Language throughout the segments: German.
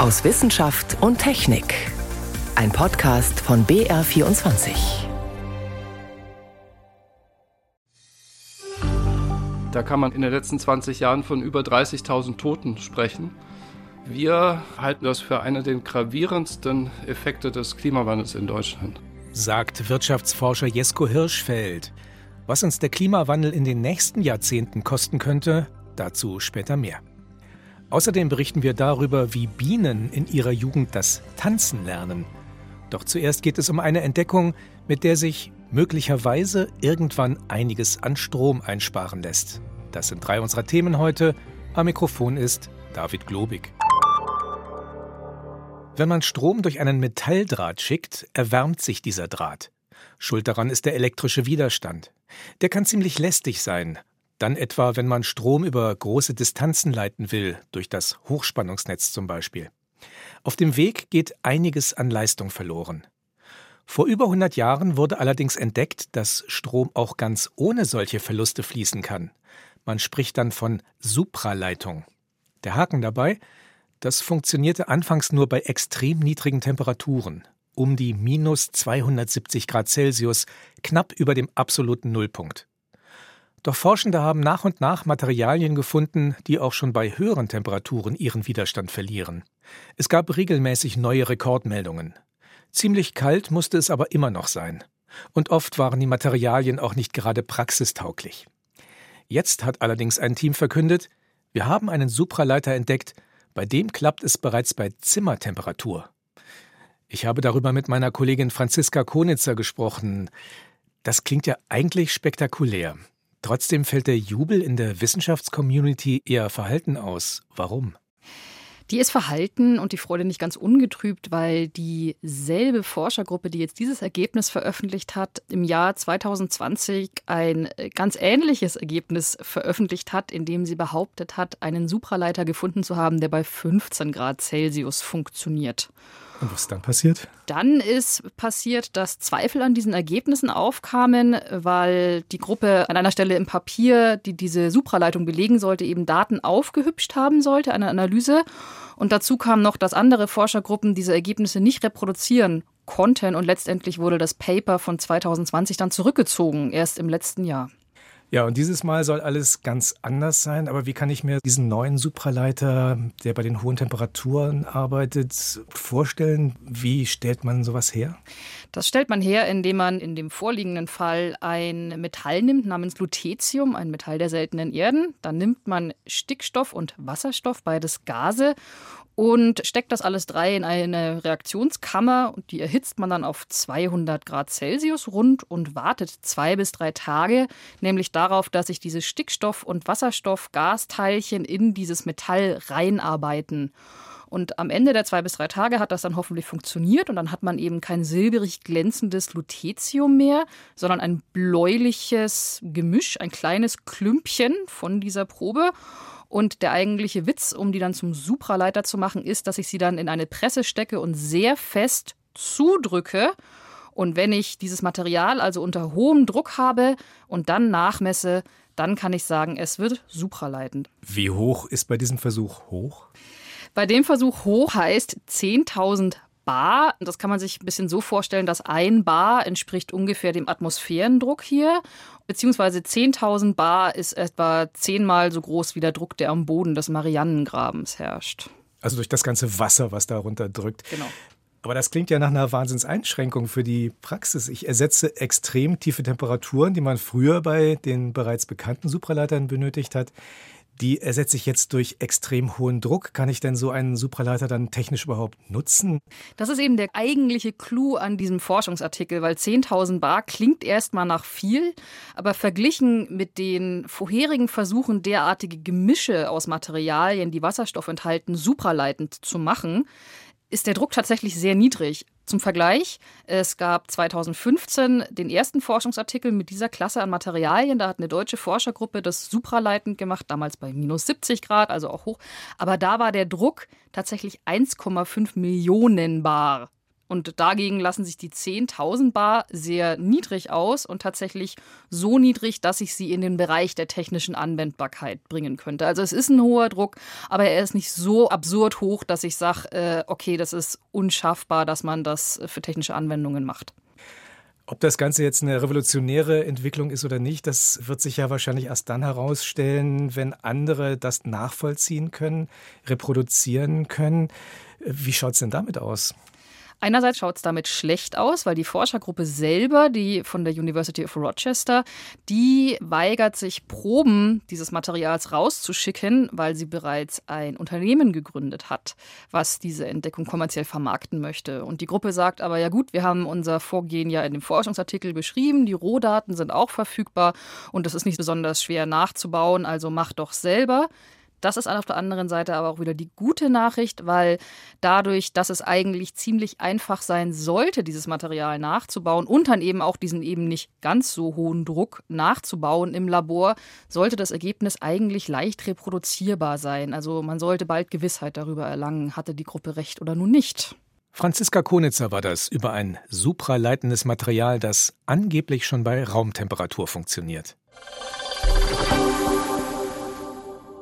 aus Wissenschaft und Technik. Ein Podcast von BR24. Da kann man in den letzten 20 Jahren von über 30.000 Toten sprechen. Wir halten das für einen der gravierendsten Effekte des Klimawandels in Deutschland. Sagt Wirtschaftsforscher Jesko Hirschfeld. Was uns der Klimawandel in den nächsten Jahrzehnten kosten könnte, dazu später mehr. Außerdem berichten wir darüber, wie Bienen in ihrer Jugend das Tanzen lernen. Doch zuerst geht es um eine Entdeckung, mit der sich möglicherweise irgendwann einiges an Strom einsparen lässt. Das sind drei unserer Themen heute. Am Mikrofon ist David Globig. Wenn man Strom durch einen Metalldraht schickt, erwärmt sich dieser Draht. Schuld daran ist der elektrische Widerstand. Der kann ziemlich lästig sein, dann etwa, wenn man Strom über große Distanzen leiten will, durch das Hochspannungsnetz zum Beispiel. Auf dem Weg geht einiges an Leistung verloren. Vor über 100 Jahren wurde allerdings entdeckt, dass Strom auch ganz ohne solche Verluste fließen kann. Man spricht dann von Supraleitung. Der Haken dabei, das funktionierte anfangs nur bei extrem niedrigen Temperaturen, um die minus 270 Grad Celsius, knapp über dem absoluten Nullpunkt. Doch Forschende haben nach und nach Materialien gefunden, die auch schon bei höheren Temperaturen ihren Widerstand verlieren. Es gab regelmäßig neue Rekordmeldungen. Ziemlich kalt musste es aber immer noch sein. Und oft waren die Materialien auch nicht gerade praxistauglich. Jetzt hat allerdings ein Team verkündet, wir haben einen Supraleiter entdeckt, bei dem klappt es bereits bei Zimmertemperatur. Ich habe darüber mit meiner Kollegin Franziska Konitzer gesprochen. Das klingt ja eigentlich spektakulär. Trotzdem fällt der Jubel in der Wissenschaftscommunity eher verhalten aus. Warum? Die ist verhalten und die Freude nicht ganz ungetrübt, weil dieselbe Forschergruppe, die jetzt dieses Ergebnis veröffentlicht hat, im Jahr 2020 ein ganz ähnliches Ergebnis veröffentlicht hat, in dem sie behauptet hat, einen Supraleiter gefunden zu haben, der bei 15 Grad Celsius funktioniert. Und was dann passiert? Dann ist passiert, dass Zweifel an diesen Ergebnissen aufkamen, weil die Gruppe an einer Stelle im Papier, die diese Supraleitung belegen sollte, eben Daten aufgehübscht haben sollte, eine Analyse. Und dazu kam noch, dass andere Forschergruppen diese Ergebnisse nicht reproduzieren konnten und letztendlich wurde das Paper von 2020 dann zurückgezogen, erst im letzten Jahr. Ja, und dieses Mal soll alles ganz anders sein. Aber wie kann ich mir diesen neuen Supraleiter, der bei den hohen Temperaturen arbeitet, vorstellen? Wie stellt man sowas her? Das stellt man her, indem man in dem vorliegenden Fall ein Metall nimmt namens Lutetium, ein Metall der seltenen Erden. Dann nimmt man Stickstoff und Wasserstoff, beides Gase, und steckt das alles drei in eine Reaktionskammer und die erhitzt man dann auf 200 Grad Celsius rund und wartet zwei bis drei Tage, nämlich darauf, dass sich diese Stickstoff- und Wasserstoff-Gasteilchen in dieses Metall reinarbeiten. Und am Ende der zwei bis drei Tage hat das dann hoffentlich funktioniert und dann hat man eben kein silberig glänzendes Lutetium mehr, sondern ein bläuliches Gemisch, ein kleines Klümpchen von dieser Probe. Und der eigentliche Witz, um die dann zum Supraleiter zu machen, ist, dass ich sie dann in eine Presse stecke und sehr fest zudrücke. Und wenn ich dieses Material also unter hohem Druck habe und dann nachmesse, dann kann ich sagen, es wird supraleitend. Wie hoch ist bei diesem Versuch hoch? Bei dem Versuch hoch heißt 10.000 Bar. Das kann man sich ein bisschen so vorstellen, dass ein Bar entspricht ungefähr dem Atmosphärendruck hier. Beziehungsweise 10.000 Bar ist etwa zehnmal so groß wie der Druck, der am Boden des Marianengrabens herrscht. Also durch das ganze Wasser, was darunter drückt. Genau. Aber das klingt ja nach einer Wahnsinnseinschränkung für die Praxis. Ich ersetze extrem tiefe Temperaturen, die man früher bei den bereits bekannten Supraleitern benötigt hat die ersetze ich jetzt durch extrem hohen Druck. Kann ich denn so einen Supraleiter dann technisch überhaupt nutzen? Das ist eben der eigentliche Clou an diesem Forschungsartikel, weil 10.000 Bar klingt erstmal nach viel, aber verglichen mit den vorherigen Versuchen, derartige Gemische aus Materialien, die Wasserstoff enthalten, supraleitend zu machen, ist der Druck tatsächlich sehr niedrig. Zum Vergleich, es gab 2015 den ersten Forschungsartikel mit dieser Klasse an Materialien. Da hat eine deutsche Forschergruppe das supraleitend gemacht, damals bei minus 70 Grad, also auch hoch. Aber da war der Druck tatsächlich 1,5 Millionen Bar. Und dagegen lassen sich die 10.000 Bar sehr niedrig aus und tatsächlich so niedrig, dass ich sie in den Bereich der technischen Anwendbarkeit bringen könnte. Also es ist ein hoher Druck, aber er ist nicht so absurd hoch, dass ich sage, äh, okay, das ist unschaffbar, dass man das für technische Anwendungen macht. Ob das Ganze jetzt eine revolutionäre Entwicklung ist oder nicht, das wird sich ja wahrscheinlich erst dann herausstellen, wenn andere das nachvollziehen können, reproduzieren können. Wie schaut es denn damit aus? Einerseits schaut es damit schlecht aus, weil die Forschergruppe selber, die von der University of Rochester, die weigert sich, Proben dieses Materials rauszuschicken, weil sie bereits ein Unternehmen gegründet hat, was diese Entdeckung kommerziell vermarkten möchte. Und die Gruppe sagt aber, ja gut, wir haben unser Vorgehen ja in dem Forschungsartikel beschrieben, die Rohdaten sind auch verfügbar und das ist nicht besonders schwer nachzubauen, also mach doch selber. Das ist auf der anderen Seite aber auch wieder die gute Nachricht, weil dadurch, dass es eigentlich ziemlich einfach sein sollte, dieses Material nachzubauen und dann eben auch diesen eben nicht ganz so hohen Druck nachzubauen im Labor, sollte das Ergebnis eigentlich leicht reproduzierbar sein. Also man sollte bald Gewissheit darüber erlangen, hatte die Gruppe recht oder nun nicht. Franziska Konitzer war das über ein supraleitendes Material, das angeblich schon bei Raumtemperatur funktioniert.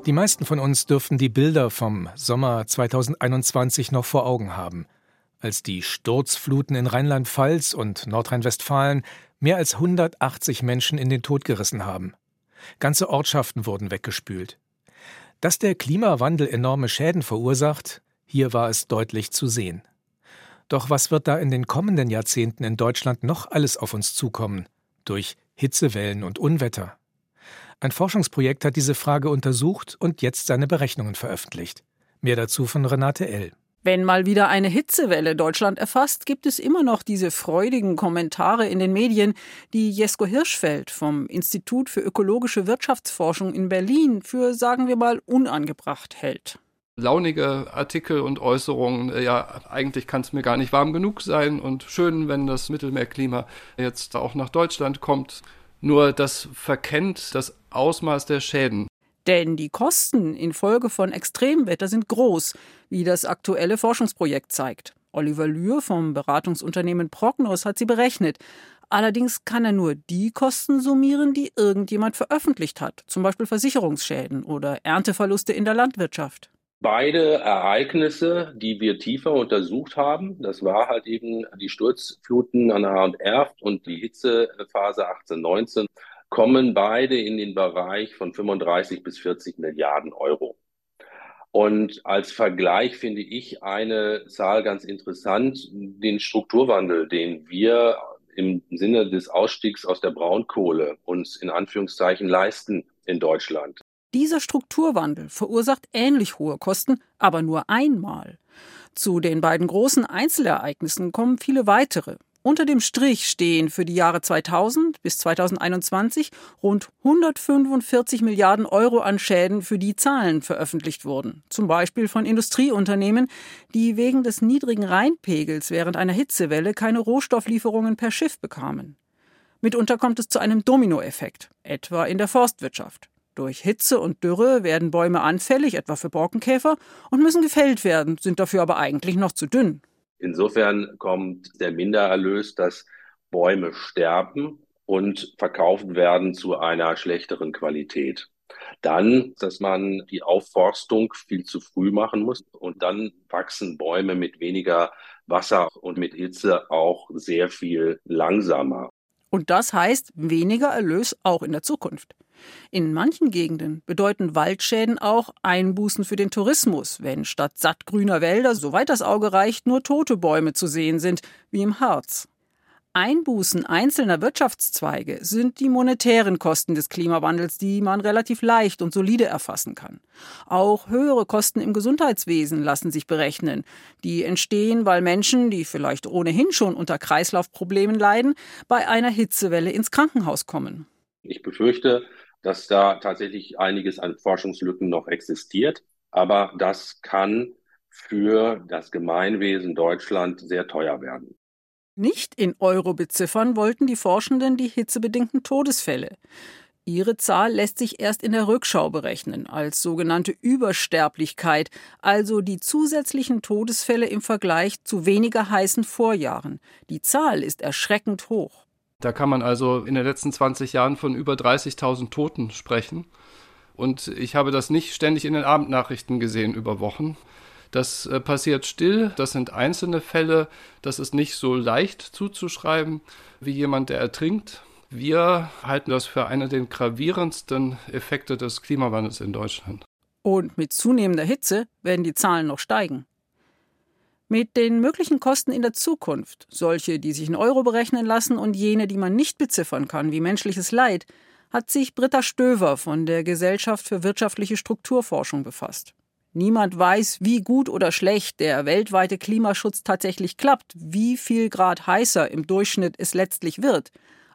Die meisten von uns dürften die Bilder vom Sommer 2021 noch vor Augen haben, als die Sturzfluten in Rheinland-Pfalz und Nordrhein-Westfalen mehr als 180 Menschen in den Tod gerissen haben. Ganze Ortschaften wurden weggespült. Dass der Klimawandel enorme Schäden verursacht, hier war es deutlich zu sehen. Doch was wird da in den kommenden Jahrzehnten in Deutschland noch alles auf uns zukommen? Durch Hitzewellen und Unwetter. Ein Forschungsprojekt hat diese Frage untersucht und jetzt seine Berechnungen veröffentlicht. Mehr dazu von Renate L. Wenn mal wieder eine Hitzewelle Deutschland erfasst, gibt es immer noch diese freudigen Kommentare in den Medien, die Jesko Hirschfeld vom Institut für ökologische Wirtschaftsforschung in Berlin für, sagen wir mal, unangebracht hält launige Artikel und Äußerungen, äh, ja, eigentlich kann es mir gar nicht warm genug sein und schön, wenn das Mittelmeerklima jetzt auch nach Deutschland kommt. Nur das verkennt das Ausmaß der Schäden. Denn die Kosten infolge von Extremwetter sind groß, wie das aktuelle Forschungsprojekt zeigt. Oliver Lühr vom Beratungsunternehmen Prognos hat sie berechnet. Allerdings kann er nur die Kosten summieren, die irgendjemand veröffentlicht hat, zum Beispiel Versicherungsschäden oder Ernteverluste in der Landwirtschaft. Beide Ereignisse, die wir tiefer untersucht haben, das war halt eben die Sturzfluten an der und Erft und die Hitzephase 1819, kommen beide in den Bereich von 35 bis 40 Milliarden Euro. Und als Vergleich finde ich eine Zahl ganz interessant, den Strukturwandel, den wir im Sinne des Ausstiegs aus der Braunkohle uns in Anführungszeichen leisten in Deutschland. Dieser Strukturwandel verursacht ähnlich hohe Kosten, aber nur einmal. Zu den beiden großen Einzelereignissen kommen viele weitere. Unter dem Strich stehen für die Jahre 2000 bis 2021 rund 145 Milliarden Euro an Schäden für die Zahlen veröffentlicht wurden. Zum Beispiel von Industrieunternehmen, die wegen des niedrigen Rheinpegels während einer Hitzewelle keine Rohstofflieferungen per Schiff bekamen. Mitunter kommt es zu einem Dominoeffekt, etwa in der Forstwirtschaft. Durch Hitze und Dürre werden Bäume anfällig, etwa für Borkenkäfer, und müssen gefällt werden, sind dafür aber eigentlich noch zu dünn. Insofern kommt der Mindererlös, dass Bäume sterben und verkauft werden zu einer schlechteren Qualität. Dann, dass man die Aufforstung viel zu früh machen muss und dann wachsen Bäume mit weniger Wasser und mit Hitze auch sehr viel langsamer. Und das heißt weniger Erlös auch in der Zukunft. In manchen Gegenden bedeuten Waldschäden auch Einbußen für den Tourismus, wenn statt sattgrüner Wälder, soweit das Auge reicht, nur tote Bäume zu sehen sind, wie im Harz. Einbußen einzelner Wirtschaftszweige sind die monetären Kosten des Klimawandels, die man relativ leicht und solide erfassen kann. Auch höhere Kosten im Gesundheitswesen lassen sich berechnen. Die entstehen, weil Menschen, die vielleicht ohnehin schon unter Kreislaufproblemen leiden, bei einer Hitzewelle ins Krankenhaus kommen. Ich befürchte, dass da tatsächlich einiges an Forschungslücken noch existiert. Aber das kann für das Gemeinwesen Deutschland sehr teuer werden. Nicht in Euro beziffern wollten die Forschenden die hitzebedingten Todesfälle. Ihre Zahl lässt sich erst in der Rückschau berechnen, als sogenannte Übersterblichkeit, also die zusätzlichen Todesfälle im Vergleich zu weniger heißen Vorjahren. Die Zahl ist erschreckend hoch. Da kann man also in den letzten 20 Jahren von über 30.000 Toten sprechen. Und ich habe das nicht ständig in den Abendnachrichten gesehen über Wochen. Das äh, passiert still, das sind einzelne Fälle, das ist nicht so leicht zuzuschreiben wie jemand, der ertrinkt. Wir halten das für einen der gravierendsten Effekte des Klimawandels in Deutschland. Und mit zunehmender Hitze werden die Zahlen noch steigen. Mit den möglichen Kosten in der Zukunft, solche, die sich in Euro berechnen lassen und jene, die man nicht beziffern kann, wie menschliches Leid, hat sich Britta Stöver von der Gesellschaft für wirtschaftliche Strukturforschung befasst. Niemand weiß, wie gut oder schlecht der weltweite Klimaschutz tatsächlich klappt, wie viel Grad heißer im Durchschnitt es letztlich wird.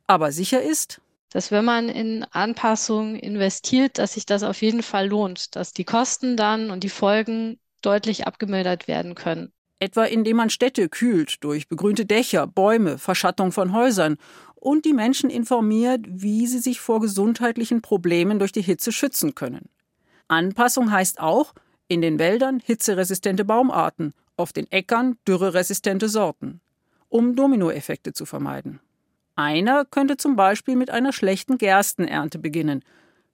Aber sicher ist, dass wenn man in Anpassungen investiert, dass sich das auf jeden Fall lohnt, dass die Kosten dann und die Folgen deutlich abgemildert werden können. Etwa indem man Städte kühlt durch begrünte Dächer, Bäume, Verschattung von Häusern und die Menschen informiert, wie sie sich vor gesundheitlichen Problemen durch die Hitze schützen können. Anpassung heißt auch, in den Wäldern hitzeresistente Baumarten, auf den Äckern dürreresistente Sorten, um Dominoeffekte zu vermeiden. Einer könnte zum Beispiel mit einer schlechten Gerstenernte beginnen.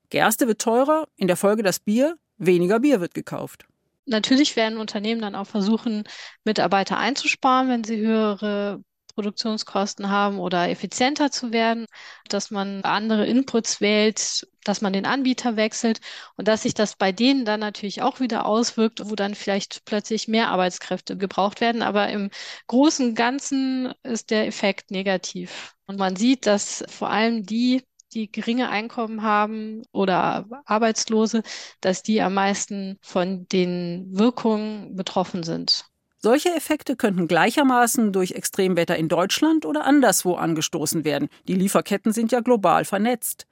Gerste wird teurer, in der Folge das Bier, weniger Bier wird gekauft. Natürlich werden Unternehmen dann auch versuchen, Mitarbeiter einzusparen, wenn sie höhere Produktionskosten haben oder effizienter zu werden, dass man andere Inputs wählt, dass man den Anbieter wechselt und dass sich das bei denen dann natürlich auch wieder auswirkt, wo dann vielleicht plötzlich mehr Arbeitskräfte gebraucht werden. Aber im Großen Ganzen ist der Effekt negativ. Und man sieht, dass vor allem die, die geringe Einkommen haben oder Arbeitslose, dass die am meisten von den Wirkungen betroffen sind. Solche Effekte könnten gleichermaßen durch Extremwetter in Deutschland oder anderswo angestoßen werden. Die Lieferketten sind ja global vernetzt.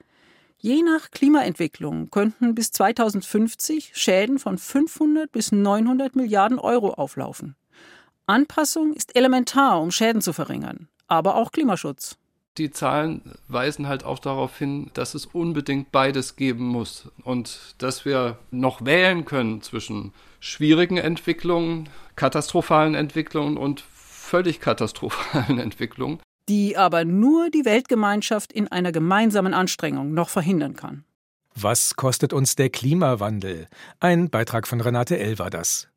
Je nach Klimaentwicklung könnten bis 2050 Schäden von 500 bis 900 Milliarden Euro auflaufen. Anpassung ist elementar, um Schäden zu verringern, aber auch Klimaschutz die Zahlen weisen halt auch darauf hin, dass es unbedingt beides geben muss und dass wir noch wählen können zwischen schwierigen Entwicklungen, katastrophalen Entwicklungen und völlig katastrophalen Entwicklungen. Die aber nur die Weltgemeinschaft in einer gemeinsamen Anstrengung noch verhindern kann. Was kostet uns der Klimawandel? Ein Beitrag von Renate L. war das.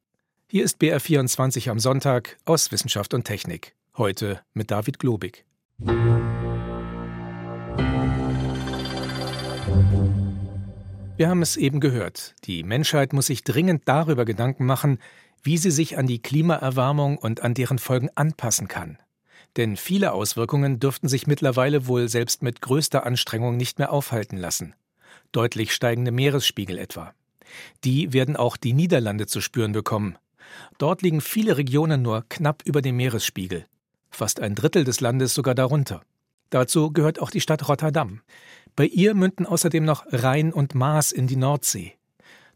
Hier ist BR24 am Sonntag aus Wissenschaft und Technik. Heute mit David Globig. Wir haben es eben gehört. Die Menschheit muss sich dringend darüber Gedanken machen, wie sie sich an die Klimaerwärmung und an deren Folgen anpassen kann. Denn viele Auswirkungen dürften sich mittlerweile wohl selbst mit größter Anstrengung nicht mehr aufhalten lassen. Deutlich steigende Meeresspiegel etwa. Die werden auch die Niederlande zu spüren bekommen. Dort liegen viele Regionen nur knapp über dem Meeresspiegel. Fast ein Drittel des Landes sogar darunter. Dazu gehört auch die Stadt Rotterdam. Bei ihr münden außerdem noch Rhein und Maas in die Nordsee.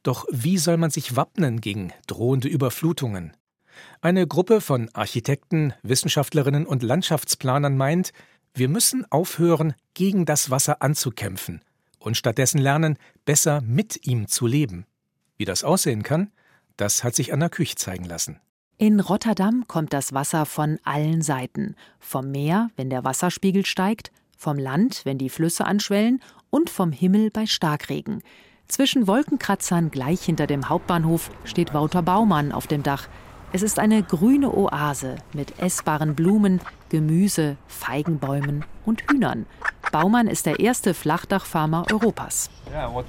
Doch wie soll man sich wappnen gegen drohende Überflutungen? Eine Gruppe von Architekten, Wissenschaftlerinnen und Landschaftsplanern meint, wir müssen aufhören, gegen das Wasser anzukämpfen und stattdessen lernen, besser mit ihm zu leben. Wie das aussehen kann, das hat sich Anna Küch zeigen lassen. In Rotterdam kommt das Wasser von allen Seiten. Vom Meer, wenn der Wasserspiegel steigt, vom Land, wenn die Flüsse anschwellen und vom Himmel bei Starkregen. Zwischen Wolkenkratzern gleich hinter dem Hauptbahnhof steht Wouter Baumann auf dem Dach. Es ist eine grüne Oase mit essbaren Blumen, Gemüse, Feigenbäumen und Hühnern. Baumann ist der erste Flachdachfarmer Europas. Uh,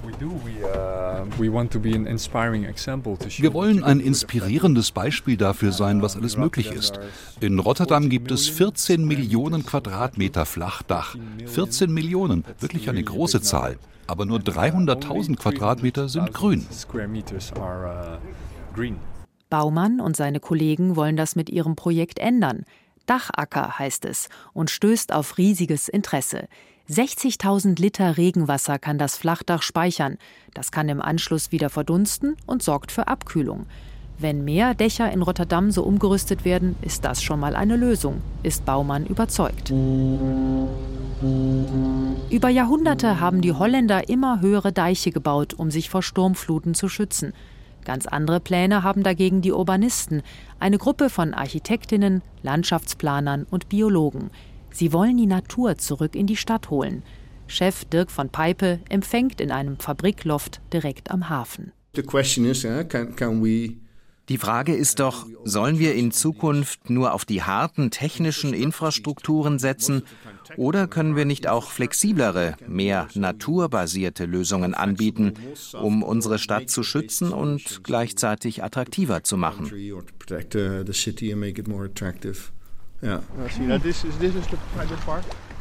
Wir wollen ein inspirierendes Beispiel dafür sein, was alles möglich ist. In Rotterdam gibt es 14 Millionen Quadratmeter Flachdach. 14 Millionen, wirklich eine große Zahl. Aber nur 300.000 Quadratmeter sind grün. Baumann und seine Kollegen wollen das mit ihrem Projekt ändern. Dachacker heißt es und stößt auf riesiges Interesse. 60.000 Liter Regenwasser kann das Flachdach speichern. Das kann im Anschluss wieder verdunsten und sorgt für Abkühlung. Wenn mehr Dächer in Rotterdam so umgerüstet werden, ist das schon mal eine Lösung, ist Baumann überzeugt. Über Jahrhunderte haben die Holländer immer höhere Deiche gebaut, um sich vor Sturmfluten zu schützen. Ganz andere Pläne haben dagegen die Urbanisten, eine Gruppe von Architektinnen, Landschaftsplanern und Biologen. Sie wollen die Natur zurück in die Stadt holen. Chef Dirk von Peipe empfängt in einem Fabrikloft direkt am Hafen. The question is, uh, can, can we die Frage ist doch, sollen wir in Zukunft nur auf die harten technischen Infrastrukturen setzen oder können wir nicht auch flexiblere, mehr naturbasierte Lösungen anbieten, um unsere Stadt zu schützen und gleichzeitig attraktiver zu machen?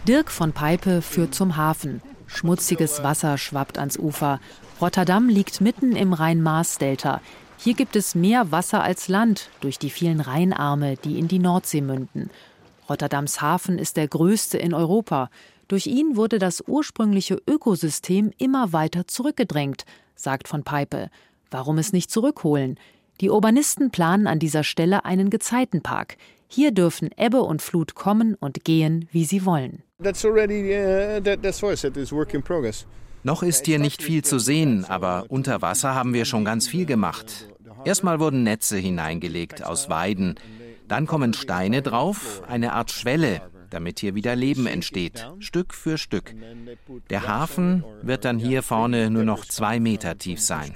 Dirk von Peipe führt zum Hafen. Schmutziges Wasser schwappt ans Ufer. Rotterdam liegt mitten im Rhein-Maas-Delta. Hier gibt es mehr Wasser als Land durch die vielen Rheinarme, die in die Nordsee münden. Rotterdams Hafen ist der größte in Europa. Durch ihn wurde das ursprüngliche Ökosystem immer weiter zurückgedrängt, sagt von Peipe. Warum es nicht zurückholen? Die Urbanisten planen an dieser Stelle einen Gezeitenpark. Hier dürfen Ebbe und Flut kommen und gehen, wie sie wollen. Noch ist hier nicht viel zu sehen, aber unter Wasser haben wir schon ganz viel gemacht. Erstmal wurden Netze hineingelegt aus Weiden. Dann kommen Steine drauf, eine Art Schwelle, damit hier wieder Leben entsteht, Stück für Stück. Der Hafen wird dann hier vorne nur noch zwei Meter tief sein.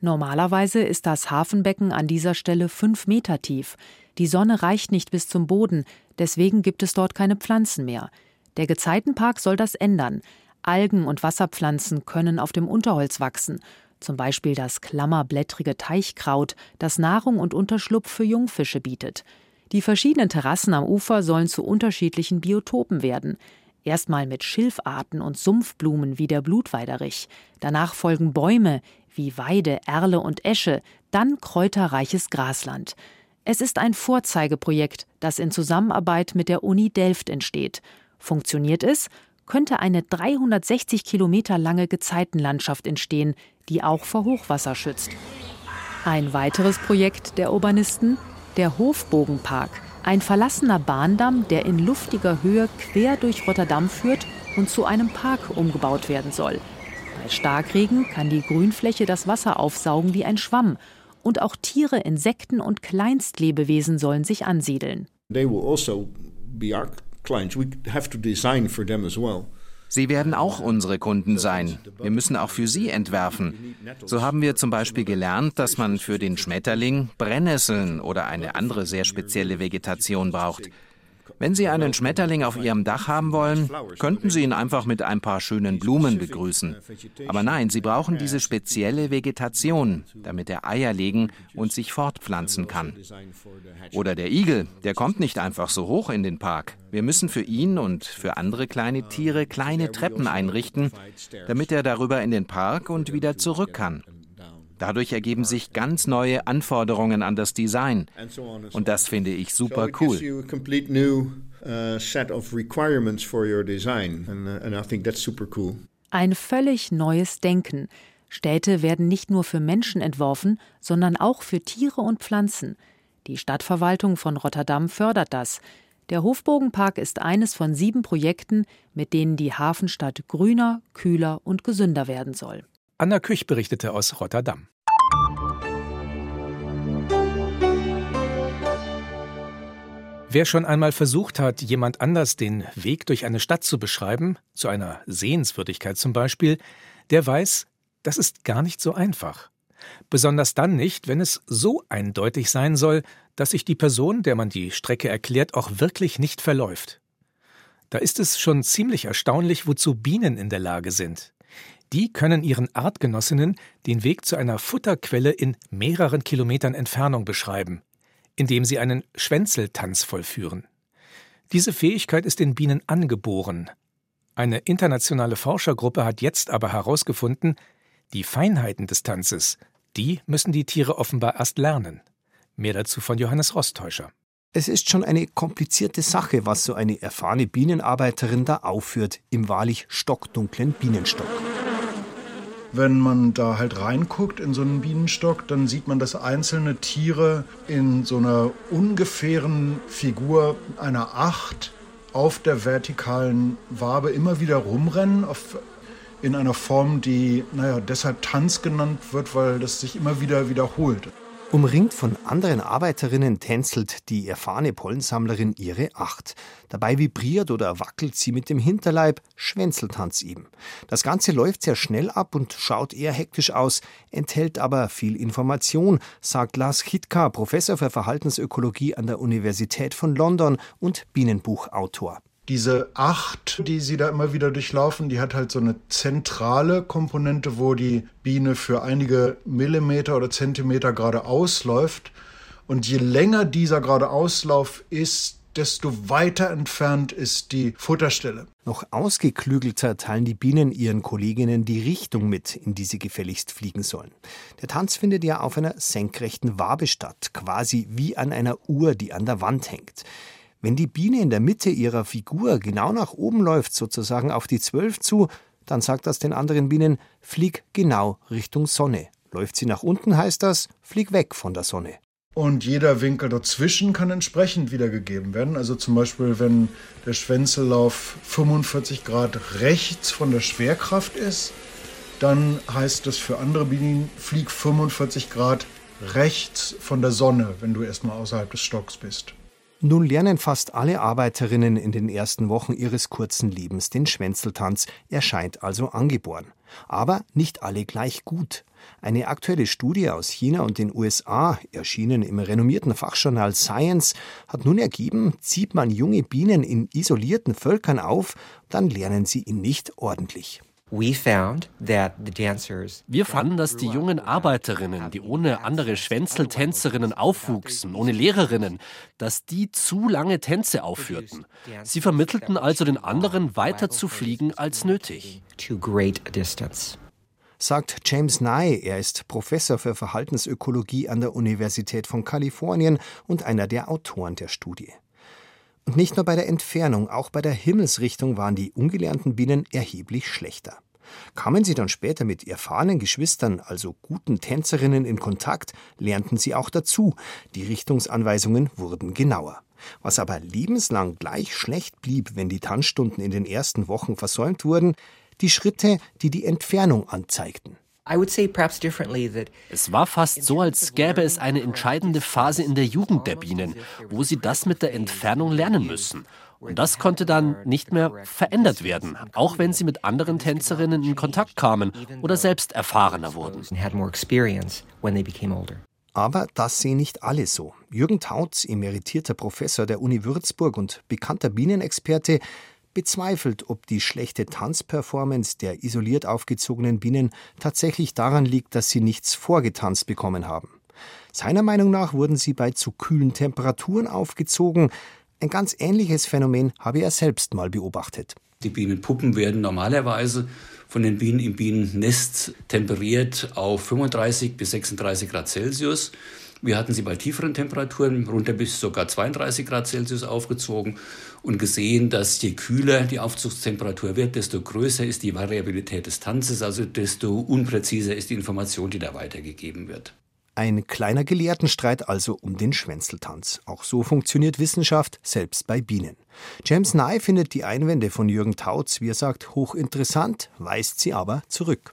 Normalerweise ist das Hafenbecken an dieser Stelle fünf Meter tief. Die Sonne reicht nicht bis zum Boden, deswegen gibt es dort keine Pflanzen mehr. Der Gezeitenpark soll das ändern. Algen und Wasserpflanzen können auf dem Unterholz wachsen, zum Beispiel das klammerblättrige Teichkraut, das Nahrung und Unterschlupf für Jungfische bietet. Die verschiedenen Terrassen am Ufer sollen zu unterschiedlichen Biotopen werden. Erstmal mit Schilfarten und Sumpfblumen wie der Blutweiderich. Danach folgen Bäume wie Weide, Erle und Esche, dann kräuterreiches Grasland. Es ist ein Vorzeigeprojekt, das in Zusammenarbeit mit der Uni Delft entsteht. Funktioniert es, könnte eine 360 Kilometer lange Gezeitenlandschaft entstehen, die auch vor Hochwasser schützt. Ein weiteres Projekt der Urbanisten, der Hofbogenpark, ein verlassener Bahndamm, der in luftiger Höhe quer durch Rotterdam führt und zu einem Park umgebaut werden soll. Bei Starkregen kann die Grünfläche das Wasser aufsaugen wie ein Schwamm und auch Tiere, Insekten und Kleinstlebewesen sollen sich ansiedeln. They will also be Sie werden auch unsere Kunden sein. Wir müssen auch für sie entwerfen. So haben wir zum Beispiel gelernt, dass man für den Schmetterling Brennnesseln oder eine andere sehr spezielle Vegetation braucht. Wenn Sie einen Schmetterling auf Ihrem Dach haben wollen, könnten Sie ihn einfach mit ein paar schönen Blumen begrüßen. Aber nein, Sie brauchen diese spezielle Vegetation, damit er Eier legen und sich fortpflanzen kann. Oder der Igel, der kommt nicht einfach so hoch in den Park. Wir müssen für ihn und für andere kleine Tiere kleine Treppen einrichten, damit er darüber in den Park und wieder zurück kann. Dadurch ergeben sich ganz neue Anforderungen an das Design. Und das finde ich super cool. Ein völlig neues Denken. Städte werden nicht nur für Menschen entworfen, sondern auch für Tiere und Pflanzen. Die Stadtverwaltung von Rotterdam fördert das. Der Hofbogenpark ist eines von sieben Projekten, mit denen die Hafenstadt grüner, kühler und gesünder werden soll. Anna Küch berichtete aus Rotterdam. Wer schon einmal versucht hat, jemand anders den Weg durch eine Stadt zu beschreiben, zu einer Sehenswürdigkeit zum Beispiel, der weiß, das ist gar nicht so einfach. Besonders dann nicht, wenn es so eindeutig sein soll, dass sich die Person, der man die Strecke erklärt, auch wirklich nicht verläuft. Da ist es schon ziemlich erstaunlich, wozu Bienen in der Lage sind. Die können ihren Artgenossinnen den Weg zu einer Futterquelle in mehreren Kilometern Entfernung beschreiben, indem sie einen Schwänzeltanz vollführen. Diese Fähigkeit ist den Bienen angeboren. Eine internationale Forschergruppe hat jetzt aber herausgefunden, die Feinheiten des Tanzes, die müssen die Tiere offenbar erst lernen. Mehr dazu von Johannes Rostäuscher. Es ist schon eine komplizierte Sache, was so eine erfahrene Bienenarbeiterin da aufführt im wahrlich stockdunklen Bienenstock. Wenn man da halt reinguckt in so einen Bienenstock, dann sieht man, dass einzelne Tiere in so einer ungefähren Figur einer Acht auf der vertikalen Wabe immer wieder rumrennen, auf, in einer Form, die, naja, deshalb Tanz genannt wird, weil das sich immer wieder wiederholt. Umringt von anderen Arbeiterinnen tänzelt die erfahrene Pollensammlerin ihre Acht. Dabei vibriert oder wackelt sie mit dem Hinterleib, Schwänzeltanz eben. Das Ganze läuft sehr schnell ab und schaut eher hektisch aus, enthält aber viel Information, sagt Lars Chitka, Professor für Verhaltensökologie an der Universität von London und Bienenbuchautor diese Acht, die sie da immer wieder durchlaufen, die hat halt so eine zentrale Komponente, wo die Biene für einige Millimeter oder Zentimeter gerade ausläuft. Und je länger dieser gerade Auslauf ist, desto weiter entfernt ist die Futterstelle. Noch ausgeklügelter teilen die Bienen ihren Kolleginnen die Richtung mit, in die sie gefälligst fliegen sollen. Der Tanz findet ja auf einer senkrechten Wabe statt, quasi wie an einer Uhr, die an der Wand hängt. Wenn die Biene in der Mitte ihrer Figur genau nach oben läuft, sozusagen auf die Zwölf zu, dann sagt das den anderen Bienen, flieg genau Richtung Sonne. Läuft sie nach unten, heißt das, flieg weg von der Sonne. Und jeder Winkel dazwischen kann entsprechend wiedergegeben werden. Also zum Beispiel, wenn der Schwänzellauf 45 Grad rechts von der Schwerkraft ist, dann heißt das für andere Bienen, flieg 45 Grad rechts von der Sonne, wenn du erstmal außerhalb des Stocks bist. Nun lernen fast alle Arbeiterinnen in den ersten Wochen ihres kurzen Lebens den Schwänzeltanz. Er scheint also angeboren. Aber nicht alle gleich gut. Eine aktuelle Studie aus China und den USA, erschienen im renommierten Fachjournal Science, hat nun ergeben, zieht man junge Bienen in isolierten Völkern auf, dann lernen sie ihn nicht ordentlich. Wir fanden, dass die jungen Arbeiterinnen, die ohne andere Schwänzeltänzerinnen aufwuchsen, ohne Lehrerinnen, dass die zu lange Tänze aufführten. Sie vermittelten also den anderen, weiter zu fliegen als nötig. Sagt James Nye, er ist Professor für Verhaltensökologie an der Universität von Kalifornien und einer der Autoren der Studie. Und nicht nur bei der Entfernung, auch bei der Himmelsrichtung waren die ungelernten Bienen erheblich schlechter. Kamen sie dann später mit erfahrenen Geschwistern, also guten Tänzerinnen, in Kontakt, lernten sie auch dazu. Die Richtungsanweisungen wurden genauer. Was aber lebenslang gleich schlecht blieb, wenn die Tanzstunden in den ersten Wochen versäumt wurden, die Schritte, die die Entfernung anzeigten. Es war fast so, als gäbe es eine entscheidende Phase in der Jugend der Bienen, wo sie das mit der Entfernung lernen müssen. Und das konnte dann nicht mehr verändert werden, auch wenn sie mit anderen Tänzerinnen in Kontakt kamen oder selbst erfahrener wurden. Aber das sehen nicht alle so. Jürgen Tautz, emeritierter Professor der Uni Würzburg und bekannter Bienenexperte, bezweifelt, ob die schlechte Tanzperformance der isoliert aufgezogenen Bienen tatsächlich daran liegt, dass sie nichts vorgetanzt bekommen haben. Seiner Meinung nach wurden sie bei zu kühlen Temperaturen aufgezogen. Ein ganz ähnliches Phänomen habe er selbst mal beobachtet. Die Bienenpuppen werden normalerweise von den Bienen im Bienennest temperiert auf 35 bis 36 Grad Celsius. Wir hatten sie bei tieferen Temperaturen runter bis sogar 32 Grad Celsius aufgezogen und gesehen, dass je kühler die Aufzugstemperatur wird, desto größer ist die Variabilität des Tanzes, also desto unpräziser ist die Information, die da weitergegeben wird. Ein kleiner Gelehrtenstreit also um den Schwänzeltanz. Auch so funktioniert Wissenschaft, selbst bei Bienen. James Nye findet die Einwände von Jürgen Tautz, wie er sagt, hochinteressant, weist sie aber zurück.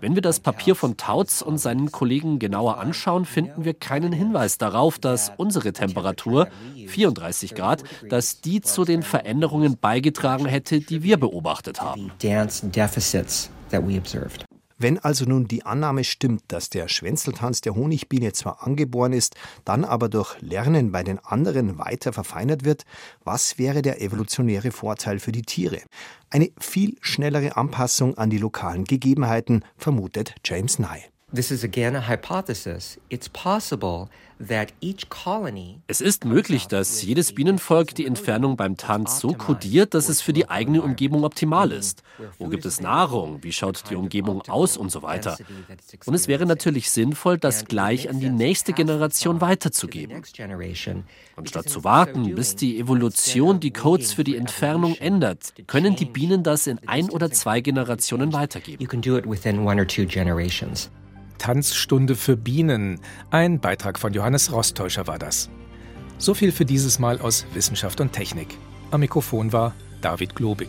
Wenn wir das Papier von Tautz und seinen Kollegen genauer anschauen, finden wir keinen Hinweis darauf, dass unsere Temperatur, 34 Grad, dass die zu den Veränderungen beigetragen hätte, die wir beobachtet haben. Wenn also nun die Annahme stimmt, dass der Schwänzeltanz der Honigbiene zwar angeboren ist, dann aber durch Lernen bei den anderen weiter verfeinert wird, was wäre der evolutionäre Vorteil für die Tiere? Eine viel schnellere Anpassung an die lokalen Gegebenheiten, vermutet James Nye. Es ist möglich, dass jedes Bienenvolk die Entfernung beim Tanz so kodiert, dass es für die eigene Umgebung optimal ist. Wo gibt es Nahrung? Wie schaut die Umgebung aus und so weiter? Und es wäre natürlich sinnvoll, das gleich an die nächste Generation weiterzugeben. Anstatt zu warten, bis die Evolution die Codes für die Entfernung ändert, können die Bienen das in ein oder zwei Generationen weitergeben. Tanzstunde für Bienen. Ein Beitrag von Johannes Rostäuscher war das. So viel für dieses Mal aus Wissenschaft und Technik. Am Mikrofon war David Globig.